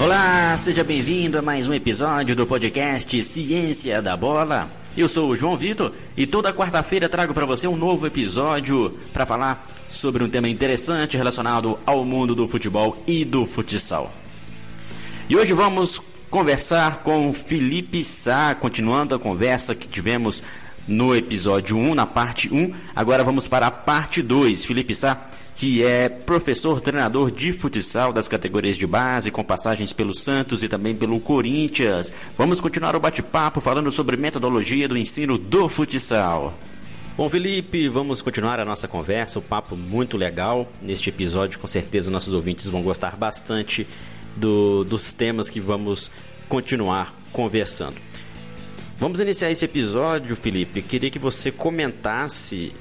Olá, seja bem-vindo a mais um episódio do podcast Ciência da Bola. Eu sou o João Vitor e toda quarta-feira trago para você um novo episódio para falar sobre um tema interessante relacionado ao mundo do futebol e do futsal. E hoje vamos conversar com Felipe Sá, continuando a conversa que tivemos no episódio 1, na parte 1. Agora vamos para a parte 2. Felipe Sá que é professor treinador de futsal das categorias de base, com passagens pelo Santos e também pelo Corinthians. Vamos continuar o bate-papo falando sobre metodologia do ensino do futsal. Bom, Felipe, vamos continuar a nossa conversa, o um papo muito legal. Neste episódio, com certeza, nossos ouvintes vão gostar bastante do, dos temas que vamos continuar conversando. Vamos iniciar esse episódio, Felipe. Queria que você comentasse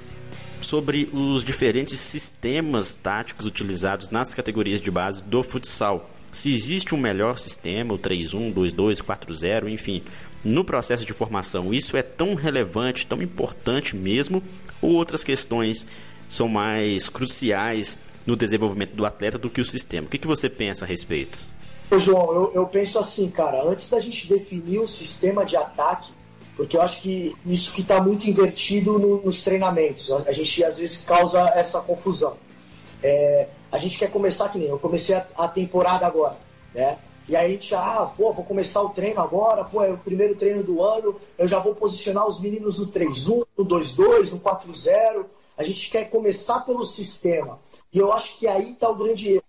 sobre os diferentes sistemas táticos utilizados nas categorias de base do futsal. Se existe um melhor sistema, o 3-1, 2-2, 4-0, enfim, no processo de formação, isso é tão relevante, tão importante mesmo, ou outras questões são mais cruciais no desenvolvimento do atleta do que o sistema? O que, que você pensa a respeito? Ô, João, eu, eu penso assim, cara, antes da gente definir o sistema de ataque, porque eu acho que isso que está muito invertido no, nos treinamentos. A, a, gente às vezes causa essa confusão. É, a gente quer começar que nem eu comecei a, a, temporada agora, né? E aí a gente ah, pô, vou começar o treino agora, pô, é o primeiro treino do ano, eu já vou posicionar os meninos no 3-1, no 2-2, no 4-0. A gente quer começar pelo sistema. E eu acho que aí está o grande erro.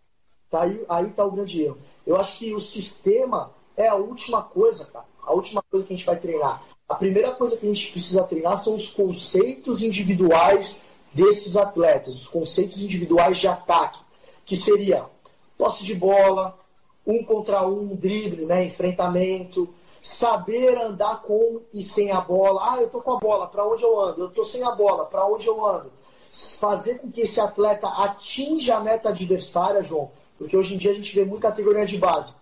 Tá aí, aí tá o grande erro. Eu acho que o sistema é a última coisa, cara. A última coisa que a gente vai treinar. A primeira coisa que a gente precisa treinar são os conceitos individuais desses atletas, os conceitos individuais de ataque, que seria posse de bola, um contra um, drible, né, enfrentamento, saber andar com e sem a bola. Ah, eu tô com a bola, para onde eu ando? Eu tô sem a bola, para onde eu ando? Fazer com que esse atleta atinja a meta adversária, João, porque hoje em dia a gente vê muita categoria de base.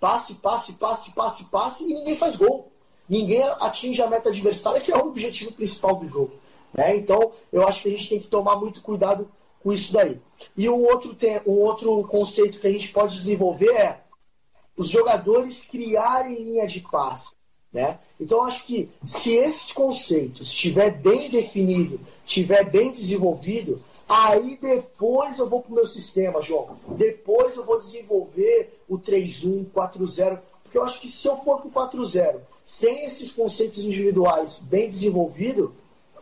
Passe, passe, passe, passe, passe e ninguém faz gol ninguém atinge a meta adversária, que é o objetivo principal do jogo. Né? Então, eu acho que a gente tem que tomar muito cuidado com isso daí. E um outro, tem, um outro conceito que a gente pode desenvolver é os jogadores criarem linha de passe. Né? Então, acho que se esses conceitos estiver bem definido, estiver bem desenvolvido, aí depois eu vou para o meu sistema, João. Depois eu vou desenvolver o 3-1, 4-0. Porque eu acho que se eu for para o 4-0 sem esses conceitos individuais bem desenvolvidos,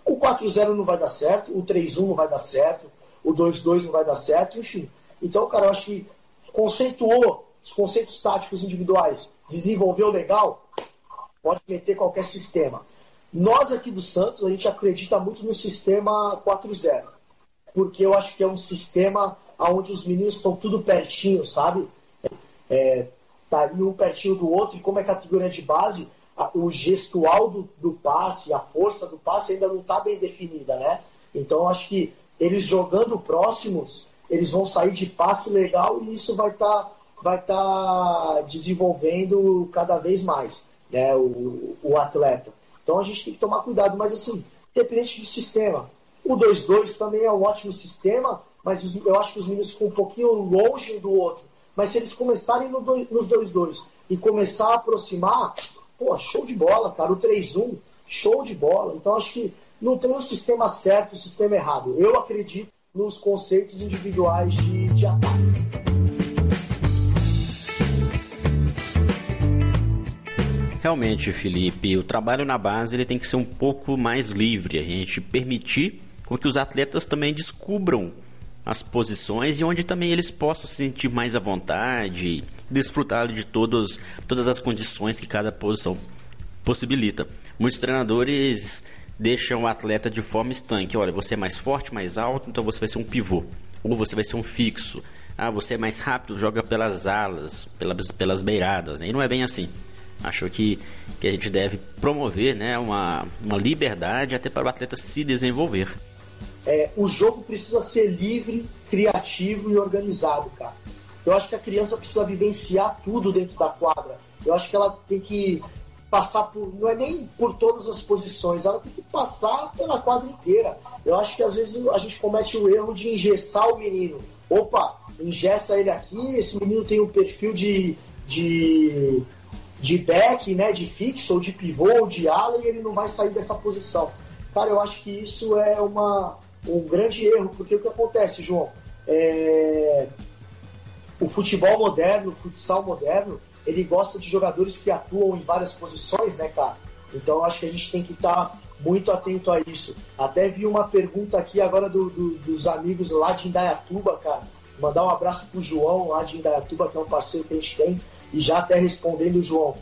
o 4-0 não vai dar certo, o 3-1 não vai dar certo, o 2-2 não vai dar certo, enfim. Então, cara, eu acho que conceituou os conceitos táticos individuais, desenvolveu legal, pode meter qualquer sistema. Nós aqui do Santos, a gente acredita muito no sistema 4-0, porque eu acho que é um sistema onde os meninos estão tudo pertinho, sabe? É, tá um pertinho do outro, e como é categoria de base, o gestual do, do passe, a força do passe ainda não está bem definida, né? Então acho que eles jogando próximos, eles vão sair de passe legal e isso vai estar tá, vai tá desenvolvendo cada vez mais, né? O, o atleta. Então a gente tem que tomar cuidado, mas assim, independente do sistema. O 2-2 também é um ótimo sistema, mas eu acho que os meninos ficam um pouquinho longe do outro. Mas se eles começarem no dois, nos 2-2 e começar a aproximar, pô, show de bola, cara. O 3-1, show de bola. Então acho que não tem um sistema certo, um sistema errado. Eu acredito nos conceitos individuais de, de ataque. Realmente, Felipe, o trabalho na base ele tem que ser um pouco mais livre, a gente permitir com que os atletas também descubram as posições e onde também eles possam se sentir mais à vontade, desfrutar de todos, todas as condições que cada posição possibilita. Muitos treinadores deixam o atleta de forma estanque. Olha, você é mais forte, mais alto, então você vai ser um pivô. Ou você vai ser um fixo. Ah, você é mais rápido, joga pelas alas, pelas, pelas beiradas. Né? E não é bem assim. Acho que, que a gente deve promover né, uma, uma liberdade até para o atleta se desenvolver é, o jogo precisa ser livre, criativo e organizado, cara. Eu acho que a criança precisa vivenciar tudo dentro da quadra. Eu acho que ela tem que passar por. Não é nem por todas as posições, ela tem que passar pela quadra inteira. Eu acho que às vezes a gente comete o erro de engessar o menino. Opa, engessa ele aqui, esse menino tem um perfil de, de, de back, né, de fixo, ou de pivô, ou de ala, e ele não vai sair dessa posição. Cara, eu acho que isso é uma, um grande erro, porque o que acontece, João? É... O futebol moderno, o futsal moderno, ele gosta de jogadores que atuam em várias posições, né, cara? Então acho que a gente tem que estar tá muito atento a isso. Até vi uma pergunta aqui agora do, do, dos amigos lá de Indaiatuba, cara. Mandar um abraço pro João lá de Indaiatuba, que é um parceiro que a gente tem, e já até respondendo, João.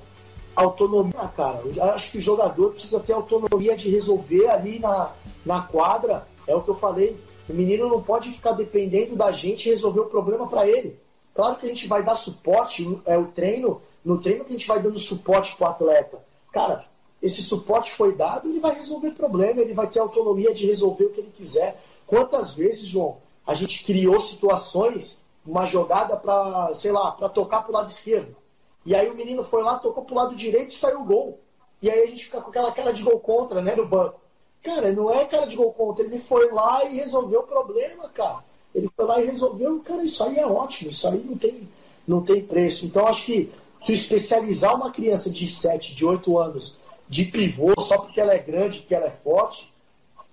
Autonomia, cara. Eu acho que o jogador precisa ter autonomia de resolver ali na, na quadra. É o que eu falei. O menino não pode ficar dependendo da gente resolver o problema para ele. Claro que a gente vai dar suporte, é o treino, no treino que a gente vai dando suporte pro atleta. Cara, esse suporte foi dado, ele vai resolver problema, ele vai ter autonomia de resolver o que ele quiser. Quantas vezes, João, a gente criou situações, uma jogada para, sei lá, para tocar para o lado esquerdo. E aí o menino foi lá, tocou para o lado direito e saiu o gol. E aí a gente fica com aquela cara de gol contra, né, no banco. Cara, não é cara de gol contra, ele foi lá e resolveu o problema, cara. Ele foi lá e resolveu, cara, isso aí é ótimo, isso aí não tem, não tem preço. Então acho que tu especializar uma criança de 7, de 8 anos de pivô só porque ela é grande, que ela é forte,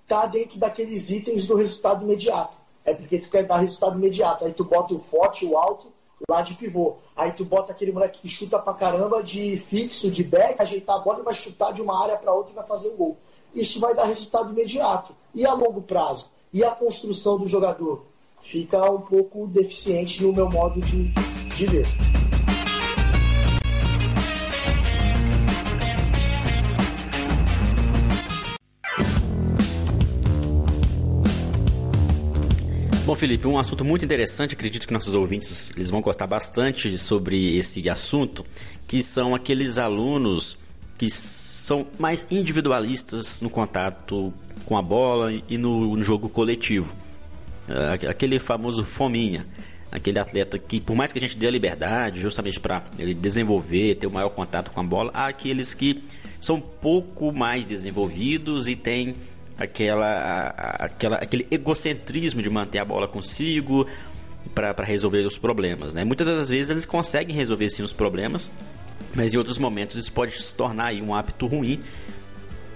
tá dentro daqueles itens do resultado imediato. É porque tu quer dar resultado imediato. Aí tu bota o forte, o alto, lá de pivô. Aí tu bota aquele moleque que chuta pra caramba de fixo, de back, ajeitar a bola e vai chutar de uma área para outra e vai fazer um gol. Isso vai dar resultado imediato. E a longo prazo? E a construção do jogador? Fica um pouco deficiente no meu modo de, de ver. Bom, Felipe, um assunto muito interessante, acredito que nossos ouvintes eles vão gostar bastante sobre esse assunto, que são aqueles alunos que são mais individualistas no contato com a bola e no, no jogo coletivo. É, aquele famoso fominha, aquele atleta que, por mais que a gente dê a liberdade, justamente para ele desenvolver, ter o maior contato com a bola, há aqueles que são pouco mais desenvolvidos e têm aquela, aquela, aquele egocentrismo de manter a bola consigo para resolver os problemas. Né? Muitas das vezes eles conseguem resolver sim os problemas, mas em outros momentos isso pode se tornar um hábito ruim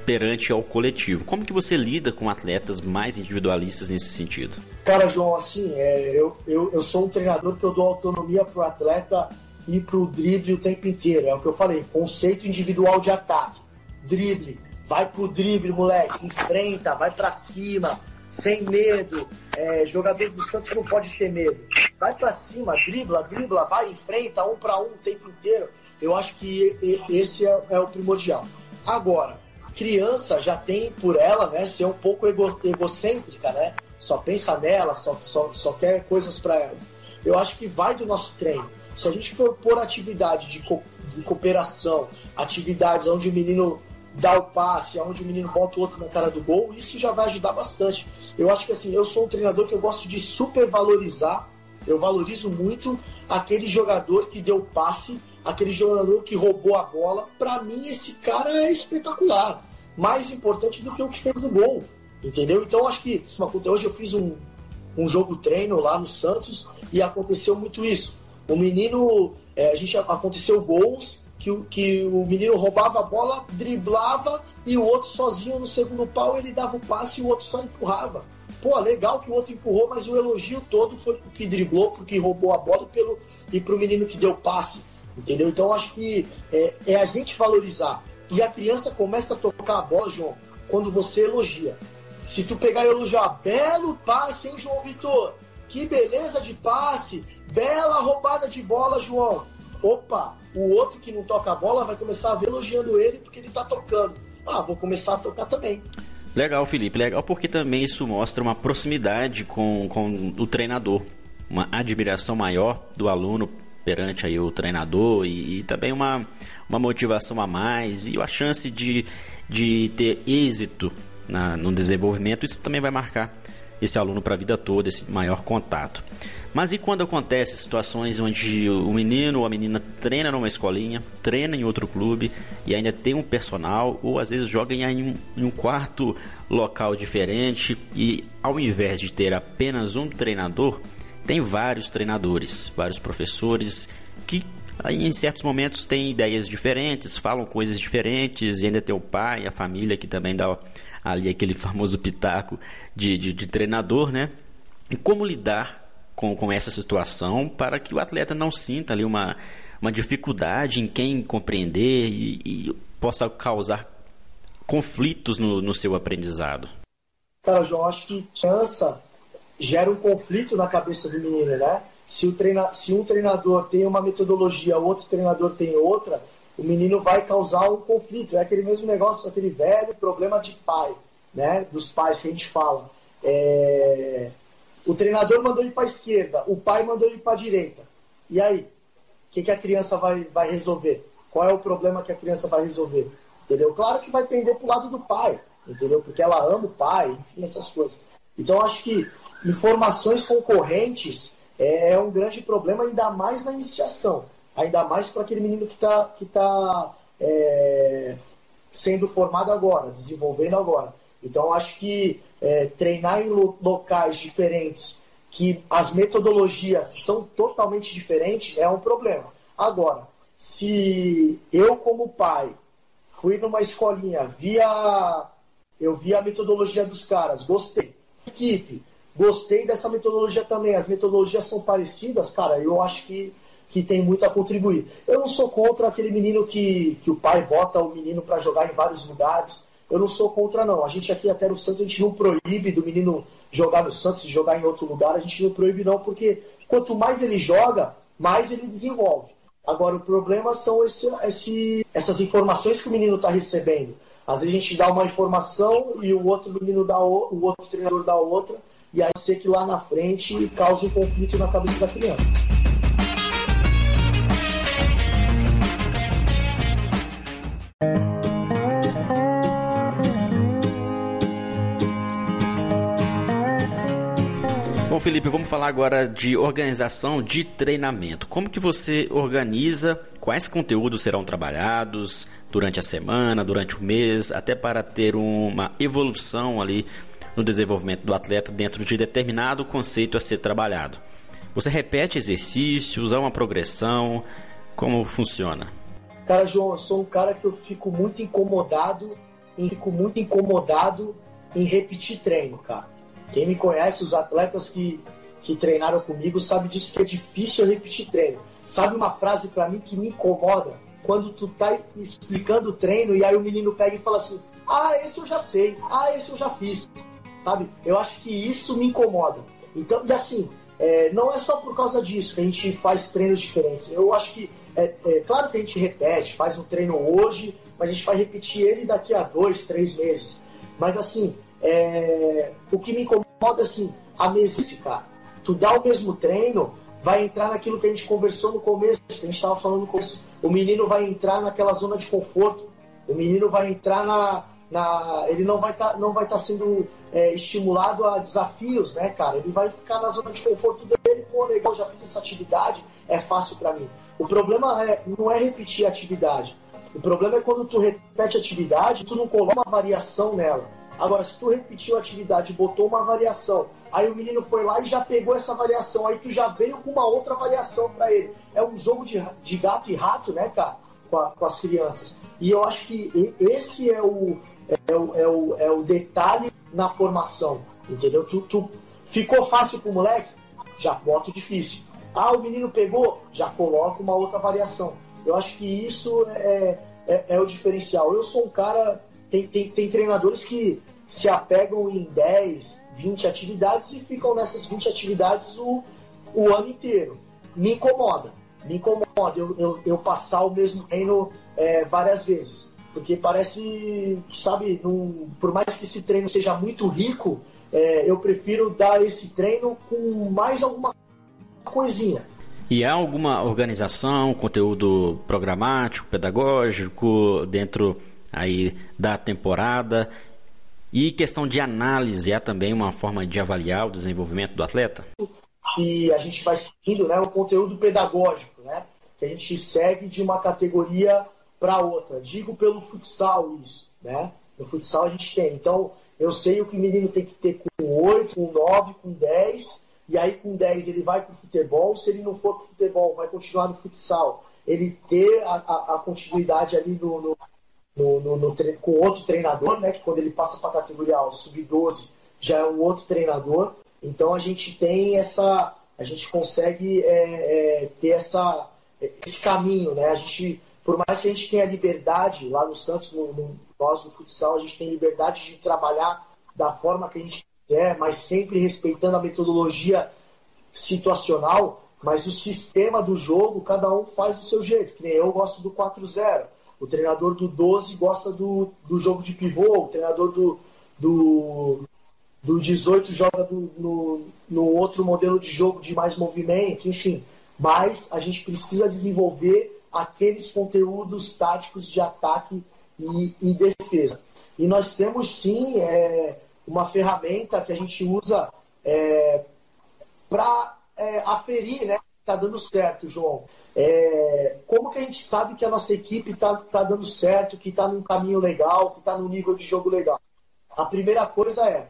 perante ao coletivo. Como que você lida com atletas mais individualistas nesse sentido? Cara, João, assim, é, eu, eu, eu sou um treinador que eu dou autonomia para o atleta ir para o drible o tempo inteiro. É o que eu falei, conceito individual de ataque. Drible, Vai pro drible, moleque, enfrenta, vai para cima, sem medo. É, jogador do Santos não pode ter medo. Vai para cima, dribla, dribla, vai, enfrenta, um para um o tempo inteiro. Eu acho que esse é, é o primordial. Agora, criança já tem por ela, né, ser um pouco ego, egocêntrica, né? Só pensa nela, só, só, só quer coisas para ela. Eu acho que vai do nosso treino. Se a gente propor atividade de, co de cooperação, atividades onde o menino dá o passe, aonde o menino bota o outro na cara do gol, isso já vai ajudar bastante. Eu acho que assim, eu sou um treinador que eu gosto de supervalorizar, eu valorizo muito aquele jogador que deu passe, aquele jogador que roubou a bola. Para mim, esse cara é espetacular. Mais importante do que o que fez o gol. Entendeu? Então, acho que hoje eu fiz um, um jogo treino lá no Santos e aconteceu muito isso. O menino, é, a gente aconteceu gols que, que o menino roubava a bola, driblava e o outro sozinho no segundo pau ele dava o passe e o outro só empurrava. Pô, legal que o outro empurrou, mas o elogio todo foi pro que driblou, pro que roubou a bola e, pelo, e pro menino que deu passe. Entendeu? Então acho que é, é a gente valorizar. E a criança começa a tocar a bola, João, quando você elogia. Se tu pegar e elogiar, belo passe, hein, João Vitor? Que beleza de passe, bela roubada de bola, João. Opa, o outro que não toca a bola vai começar a ver elogiando ele porque ele está tocando. Ah, vou começar a tocar também. Legal, Felipe, legal porque também isso mostra uma proximidade com, com o treinador, uma admiração maior do aluno perante aí o treinador e, e também uma, uma motivação a mais e a chance de, de ter êxito na, no desenvolvimento, isso também vai marcar esse aluno para a vida toda, esse maior contato. Mas e quando acontece situações onde o menino ou a menina treina numa escolinha, treina em outro clube e ainda tem um personal, ou às vezes joga em um, em um quarto local diferente e ao invés de ter apenas um treinador, tem vários treinadores, vários professores que em certos momentos tem ideias diferentes, falam coisas diferentes, e ainda tem o pai, a família que também dá ali aquele famoso pitaco de, de, de treinador, né? E como lidar com, com essa situação para que o atleta não sinta ali uma, uma dificuldade em quem compreender e, e possa causar conflitos no, no seu aprendizado? Cara, João, acho que criança gera um conflito na cabeça do menino, né? Se, o treina, se um treinador tem uma metodologia, o outro treinador tem outra, o menino vai causar um conflito. É aquele mesmo negócio, aquele velho problema de pai, né? Dos pais que a gente fala. É... O treinador mandou ir para a esquerda, o pai mandou ir para a direita. E aí? O que, que a criança vai, vai resolver? Qual é o problema que a criança vai resolver? Entendeu? Claro que vai pender para o lado do pai, entendeu? Porque ela ama o pai, enfim, essas coisas. Então, acho que informações concorrentes é, é um grande problema, ainda mais na iniciação. Ainda mais para aquele menino que está que tá, é, sendo formado agora, desenvolvendo agora. Então, acho que é, treinar em locais diferentes, que as metodologias são totalmente diferentes, é um problema. Agora, se eu, como pai, fui numa escolinha, via, eu vi a metodologia dos caras, gostei. Equipe, gostei dessa metodologia também. As metodologias são parecidas, cara, eu acho que, que tem muito a contribuir. Eu não sou contra aquele menino que, que o pai bota o menino para jogar em vários lugares. Eu não sou contra, não. A gente aqui até no Santos, a gente não proíbe do menino jogar no Santos e jogar em outro lugar. A gente não proíbe, não, porque quanto mais ele joga, mais ele desenvolve. Agora, o problema são esse, esse, essas informações que o menino está recebendo. Às vezes a gente dá uma informação e o outro menino dá o, o outro treinador dá outra, e aí ser que lá na frente cause um conflito na cabeça da criança. Bom, Felipe, vamos falar agora de organização de treinamento. Como que você organiza, quais conteúdos serão trabalhados durante a semana, durante o mês, até para ter uma evolução ali no desenvolvimento do atleta dentro de determinado conceito a ser trabalhado. Você repete exercícios, há uma progressão, como funciona? Cara, João, eu sou um cara que eu fico muito incomodado, fico muito incomodado em repetir treino, cara quem me conhece, os atletas que, que treinaram comigo, sabe disso que é difícil repetir treino. Sabe uma frase para mim que me incomoda? Quando tu tá explicando o treino e aí o menino pega e fala assim: Ah, esse eu já sei, ah, esse eu já fiz. Sabe? Eu acho que isso me incomoda. Então, e assim, é, não é só por causa disso que a gente faz treinos diferentes. Eu acho que, é, é, claro que a gente repete, faz um treino hoje, mas a gente vai repetir ele daqui a dois, três meses. Mas assim, é, o que me incomoda assim, a cara. Tu dá o mesmo treino, vai entrar naquilo que a gente conversou no começo, que a gente estava falando no começo. O menino vai entrar naquela zona de conforto, o menino vai entrar na. Na ele não vai estar tá, não vai tá sendo é, estimulado a desafios, né, cara? Ele vai ficar na zona de conforto dele, pô, legal, já fiz essa atividade, é fácil para mim. O problema é, não é repetir a atividade. O problema é quando tu repete a atividade, tu não coloca uma variação nela. Agora, se tu repetiu a atividade botou uma variação, aí o menino foi lá e já pegou essa variação, aí tu já veio com uma outra variação para ele. É um jogo de, de gato e rato, né, cara, com, a, com, as crianças. E eu acho que esse é o, é o, é o, é o detalhe na formação, entendeu? Tu, tu ficou fácil pro moleque? Já bota difícil. Ah, o menino pegou? Já coloca uma outra variação. Eu acho que isso é, é, é o diferencial. Eu sou um cara tem, tem, tem treinadores que se apegam em 10, 20 atividades e ficam nessas 20 atividades o, o ano inteiro. Me incomoda, me incomoda eu, eu, eu passar o mesmo treino é, várias vezes. Porque parece, sabe, num, por mais que esse treino seja muito rico, é, eu prefiro dar esse treino com mais alguma coisinha. E há alguma organização, conteúdo programático, pedagógico dentro aí da temporada. E questão de análise é também uma forma de avaliar o desenvolvimento do atleta? E a gente vai seguindo né, o conteúdo pedagógico, né? Que a gente segue de uma categoria para outra. Digo pelo futsal isso, né? No futsal a gente tem. Então, eu sei o que o menino tem que ter com 8, com 9, com 10, e aí com 10 ele vai para o futebol. Se ele não for para o futebol, vai continuar no futsal ele ter a, a, a continuidade ali no, no, no, no, com outro treinador, né? Que quando ele passa para a categoria sub-12 já é um outro treinador. Então a gente tem essa, a gente consegue é, é, ter essa, esse caminho, né? A gente, por mais que a gente tenha liberdade lá no Santos, no, no, nós do futsal, a gente tem liberdade de trabalhar da forma que a gente quiser, mas sempre respeitando a metodologia situacional, mas o sistema do jogo, cada um faz do seu jeito. Que nem eu gosto do 4-0, o treinador do 12 gosta do, do jogo de pivô, o treinador do, do, do 18 joga do, no, no outro modelo de jogo de mais movimento, enfim. Mas a gente precisa desenvolver aqueles conteúdos táticos de ataque e, e defesa. E nós temos sim é, uma ferramenta que a gente usa é, para é, aferir, né? Está dando certo, João. É, como que a gente sabe que a nossa equipe está tá dando certo, que está num caminho legal, que está num nível de jogo legal? A primeira coisa é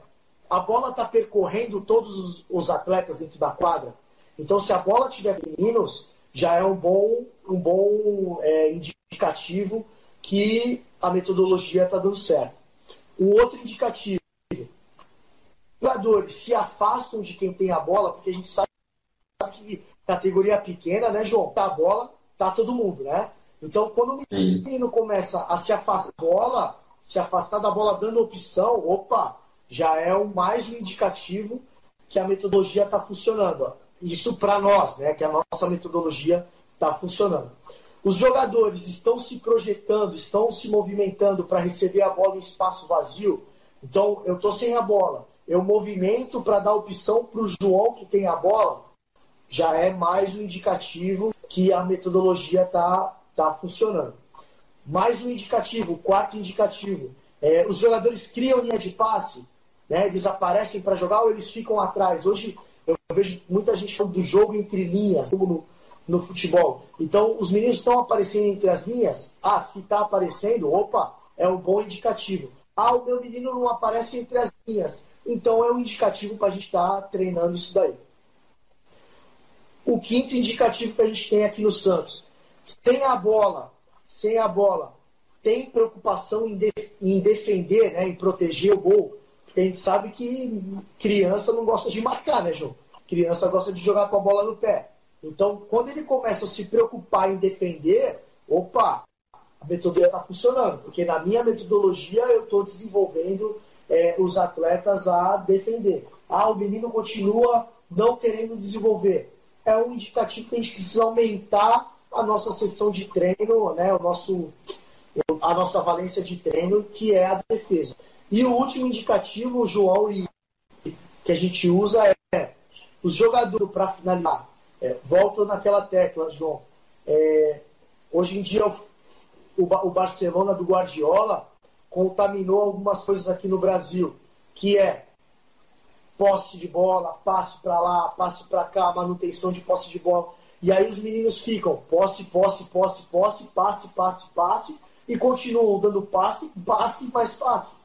a bola está percorrendo todos os, os, atletas dentro da quadra. Então, se a bola tiver meninos, já é um bom, um bom é, indicativo que a metodologia está dando certo. O outro indicativo, jogadores se afastam de quem tem a bola, porque a gente sabe que categoria pequena, né, João? Tá a bola, tá todo mundo, né? Então, quando o menino começa a se afastar da bola, se afastar da bola dando opção, opa, já é o mais um indicativo que a metodologia está funcionando. Isso para nós, né, que a nossa metodologia está funcionando. Os jogadores estão se projetando, estão se movimentando para receber a bola em espaço vazio. Então, eu estou sem a bola. Eu movimento para dar opção para o João que tem a bola. Já é mais um indicativo que a metodologia está tá funcionando. Mais um indicativo, quarto indicativo. É, os jogadores criam linha de passe né, eles aparecem para jogar ou eles ficam atrás. Hoje eu vejo muita gente falando do jogo entre linhas, no, no futebol. Então, os meninos estão aparecendo entre as linhas. Ah, se está aparecendo, opa, é um bom indicativo. Ah, o meu menino não aparece entre as linhas. Então, é um indicativo para a gente estar tá treinando isso daí. O quinto indicativo que a gente tem aqui no Santos. Sem a bola, sem a bola, tem preocupação em, def em defender, né, em proteger o gol porque a gente sabe que criança não gosta de marcar, né, João? Criança gosta de jogar com a bola no pé. Então, quando ele começa a se preocupar em defender, opa, a metodologia está funcionando. Porque na minha metodologia eu estou desenvolvendo é, os atletas a defender. Ah, o menino continua não querendo desenvolver. É um indicativo que a gente precisa aumentar a nossa sessão de treino, né, o nosso, a nossa valência de treino, que é a defesa. E o último indicativo, João, e, que a gente usa é os jogadores para finalizar. É, volto naquela tecla, João. É, hoje em dia, o, o, Barcelona do Guardiola contaminou algumas coisas aqui no Brasil, que é posse de bola, passe para lá, passe para cá, manutenção de posse de bola. E aí os meninos ficam posse, posse, posse, posse, passe, passe, passe, e continuam dando passe, passe, mais passe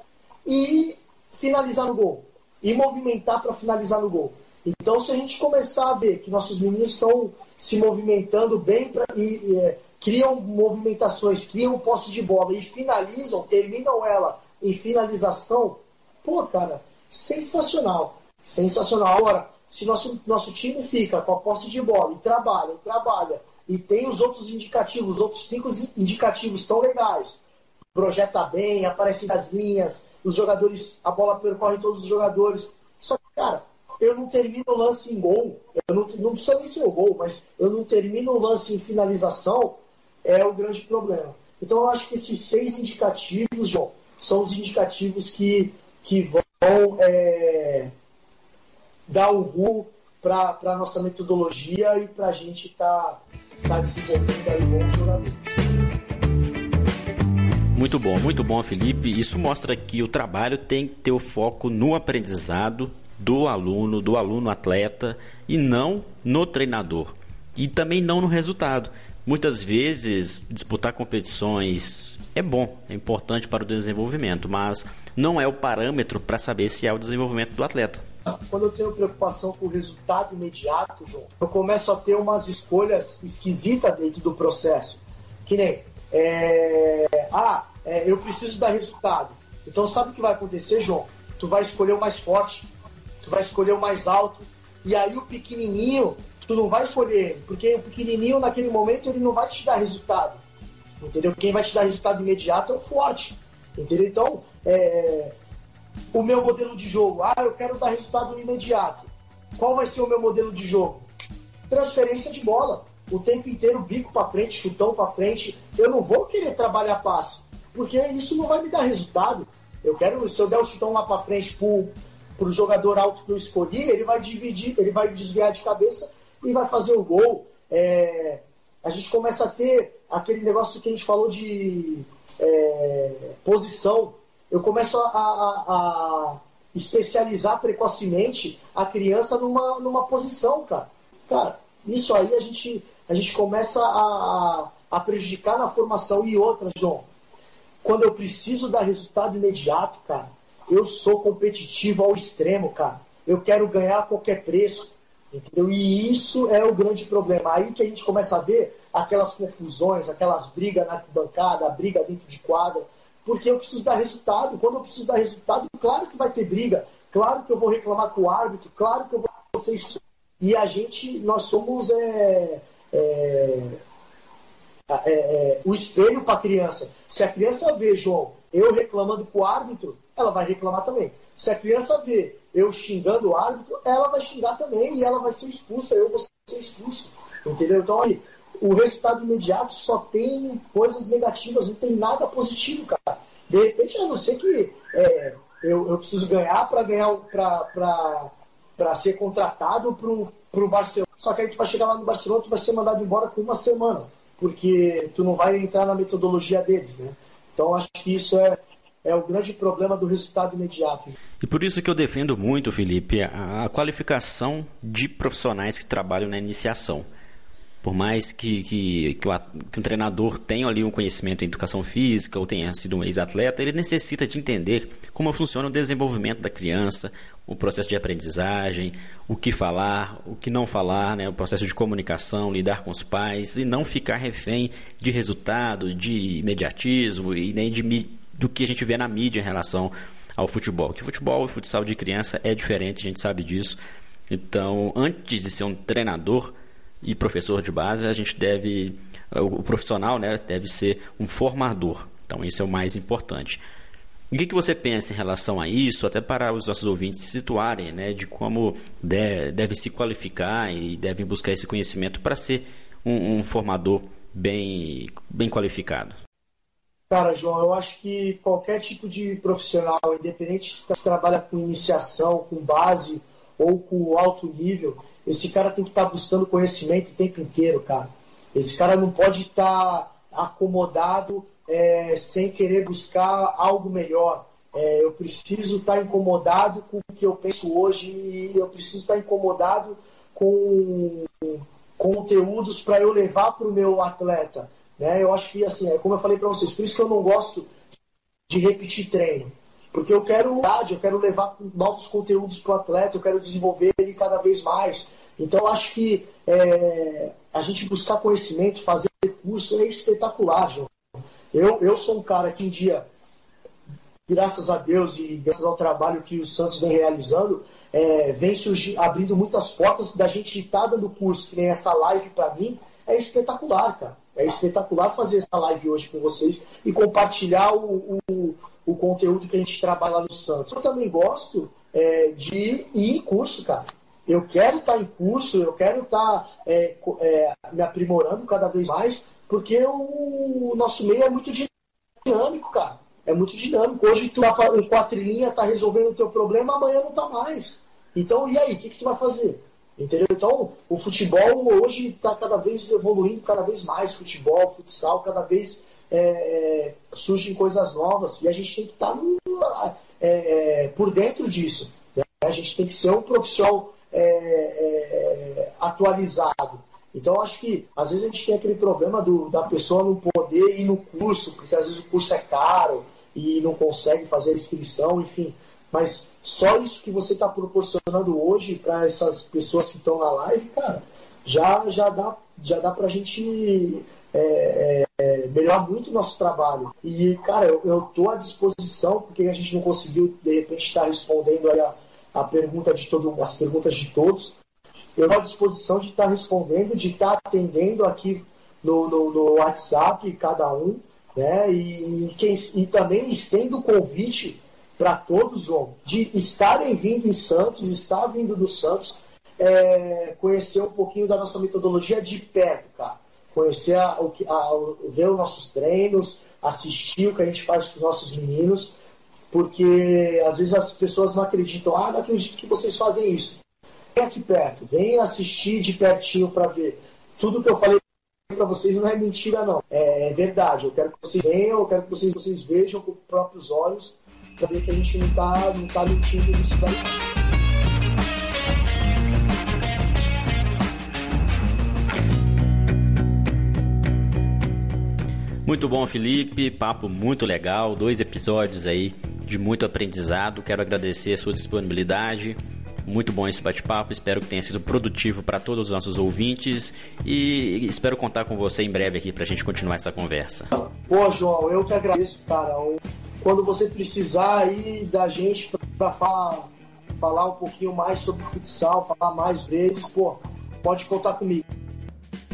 e finalizar no gol. E movimentar para finalizar no gol. Então, se a gente começar a ver que nossos meninos estão se movimentando bem pra, e, é, criam movimentações, criam posse de bola e finalizam, terminam ela em finalização, pô, cara, sensacional. Sensacional. Agora, se nosso, nosso time fica com a posse de bola e trabalha, trabalha, e tem os outros indicativos, os outros cinco indicativos tão legais, projeta bem, aparece nas linhas, os jogadores, a bola percorre todos os jogadores. Só que, cara, eu não termino o lance em gol, eu não, não precisa nem ser o gol, mas eu não termino o lance em finalização, é o grande problema. Então eu acho que esses seis indicativos, João, são os indicativos que, que vão é, dar o rumo para a nossa metodologia e para a gente estar tá, tá desenvolvendo aí bons jogadores. Muito bom, muito bom, Felipe. Isso mostra que o trabalho tem que ter o foco no aprendizado do aluno, do aluno atleta e não no treinador. E também não no resultado. Muitas vezes disputar competições é bom, é importante para o desenvolvimento, mas não é o parâmetro para saber se é o desenvolvimento do atleta. Quando eu tenho preocupação com o resultado imediato, João, eu começo a ter umas escolhas esquisitas dentro do processo. Que nem, é... ah, é, eu preciso dar resultado. Então sabe o que vai acontecer, João? Tu vai escolher o mais forte, tu vai escolher o mais alto, e aí o pequenininho, tu não vai escolher ele, porque o pequenininho naquele momento ele não vai te dar resultado. Entendeu? Quem vai te dar resultado imediato é o forte. Entendeu? Então, é, o meu modelo de jogo. Ah, eu quero dar resultado imediato. Qual vai ser o meu modelo de jogo? Transferência de bola. O tempo inteiro, bico para frente, chutão para frente. Eu não vou querer trabalhar passe, porque isso não vai me dar resultado. Eu quero, se eu der o chutão lá para frente pro, pro jogador alto que eu escolhi, ele vai dividir, ele vai desviar de cabeça e vai fazer o gol. É, a gente começa a ter aquele negócio que a gente falou de é, posição eu começo a, a, a, especializar precocemente a criança numa, numa posição, cara. Cara, isso aí a gente, a gente começa a, a prejudicar na formação. E outra, João, quando eu preciso dar resultado imediato, cara, eu sou competitivo ao extremo, cara. Eu quero ganhar a qualquer preço. Entendeu? E isso é o grande problema. Aí que a gente começa a ver aquelas confusões, aquelas brigas na bancada, a briga dentro de quadra porque eu preciso dar resultado. Quando eu preciso dar resultado, claro que vai ter briga, claro que eu vou reclamar com o árbitro, claro que eu vou ser isso. E a gente, nós somos é, é, é, é o espelho para a criança. Se a criança vê, João, eu reclamando com o árbitro, ela vai reclamar também. Se a criança vê eu xingando o árbitro, ela vai xingar também e ela vai ser expulsa, eu vou ser expulso. Entendeu? Então, aí, o resultado imediato só tem coisas negativas, não tem nada positivo, cara. De repente, a não ser que é, eu, eu preciso ganhar para ganhar para ser contratado para o Barcelona. Só que aí tu vai chegar lá no Barcelona, tu vai ser mandado embora com uma semana, porque tu não vai entrar na metodologia deles, né? Então acho que isso é, é o grande problema do resultado imediato. E por isso que eu defendo muito, Felipe, a qualificação de profissionais que trabalham na iniciação. Por mais que, que, que, o, que um treinador tenha ali um conhecimento em educação física ou tenha sido um ex-atleta, ele necessita de entender como funciona o desenvolvimento da criança, o processo de aprendizagem, o que falar, o que não falar, né? o processo de comunicação, lidar com os pais e não ficar refém de resultado, de imediatismo e nem de, do que a gente vê na mídia em relação ao futebol. Que futebol e futsal de criança é diferente, a gente sabe disso. Então, antes de ser um treinador, e professor de base, a gente deve, o profissional né, deve ser um formador. Então, isso é o mais importante. O que, que você pensa em relação a isso, até para os nossos ouvintes se situarem, né, de como deve, deve se qualificar e devem buscar esse conhecimento para ser um, um formador bem, bem qualificado? Cara, João, eu acho que qualquer tipo de profissional, independente se trabalha com iniciação, com base ou com alto nível, esse cara tem que estar tá buscando conhecimento o tempo inteiro, cara. Esse cara não pode estar tá acomodado é, sem querer buscar algo melhor. É, eu preciso estar tá incomodado com o que eu penso hoje e eu preciso estar incomodado com conteúdos para eu levar para o meu atleta. Né? Eu acho que, assim, é como eu falei para vocês, por isso que eu não gosto de repetir treino. Porque eu quero, eu quero levar novos conteúdos para o atleta, eu quero desenvolver ele cada vez mais. Então, acho que é, a gente buscar conhecimento, fazer curso é espetacular, João. Eu, eu sou um cara que, um dia, graças a Deus e graças ao trabalho que o Santos vem realizando, é, vem surgir, abrindo muitas portas da gente estar tá dando curso, que nem essa live para mim, é espetacular, cara. É espetacular fazer essa live hoje com vocês e compartilhar o, o, o conteúdo que a gente trabalha lá no Santos. Eu também gosto é, de ir em curso, cara. Eu quero estar tá em curso, eu quero estar tá, é, é, me aprimorando cada vez mais, porque o, nosso meio é muito dinâmico, cara. É muito dinâmico. Hoje tu tá em quatro linhas, tá resolvendo o teu problema, amanhã não tá mais. Então, e aí, o que, que tu vai fazer? Entendeu? Então, o futebol hoje está cada vez evoluindo cada vez mais. Futebol, futsal, cada vez é, é, surgem coisas novas. E a gente tem que estar tá é, é, por dentro disso. Né? A gente tem que ser um profissional é, atualizado. Então, acho que às vezes a gente tem aquele problema do, da pessoa não poder ir no curso, porque às vezes o curso é caro e não consegue fazer a inscrição, enfim. Mas só isso que você está proporcionando hoje para essas pessoas que estão na live, cara, já, já dá, já dá para a gente é, é, melhorar muito o nosso trabalho. E, cara, eu estou à disposição, porque a gente não conseguiu, de repente, estar respondendo a, a pergunta de todo, as perguntas de todos. Eu estou à disposição de estar respondendo, de estar atendendo aqui no, no, no, WhatsApp cada um, né? E, quem, e também estendo o convite para todos, João, de estarem vindo em Santos, estar vindo do Santos, é, conhecer um pouquinho da nossa metodologia de perto, cara. Conhecer a, a, ver os nossos treinos, assistir o que a gente faz com os nossos meninos, porque às vezes as pessoas não acreditam, ah, não acredito que vocês fazem isso. Vem aqui perto, vem assistir de pertinho para ver. Tudo que eu falei para vocês não é mentira, não. É, é, verdade. Eu quero que vocês venham, eu quero que vocês, vocês vejam com os próprios olhos, ver que a gente não está não tá mentindo nisso daí. Muito bom, Felipe. Papo muito legal. Dois episódios aí de muito aprendizado. Quero agradecer a sua disponibilidade. Muito bom esse bate-papo. Espero que tenha sido produtivo para todos os nossos ouvintes. E espero contar com você em breve aqui para a gente continuar essa conversa. Pô, João, eu que agradeço, cara. Quando você precisar aí da gente para falar, falar um pouquinho mais sobre futsal, falar mais vezes, pô, pode contar comigo.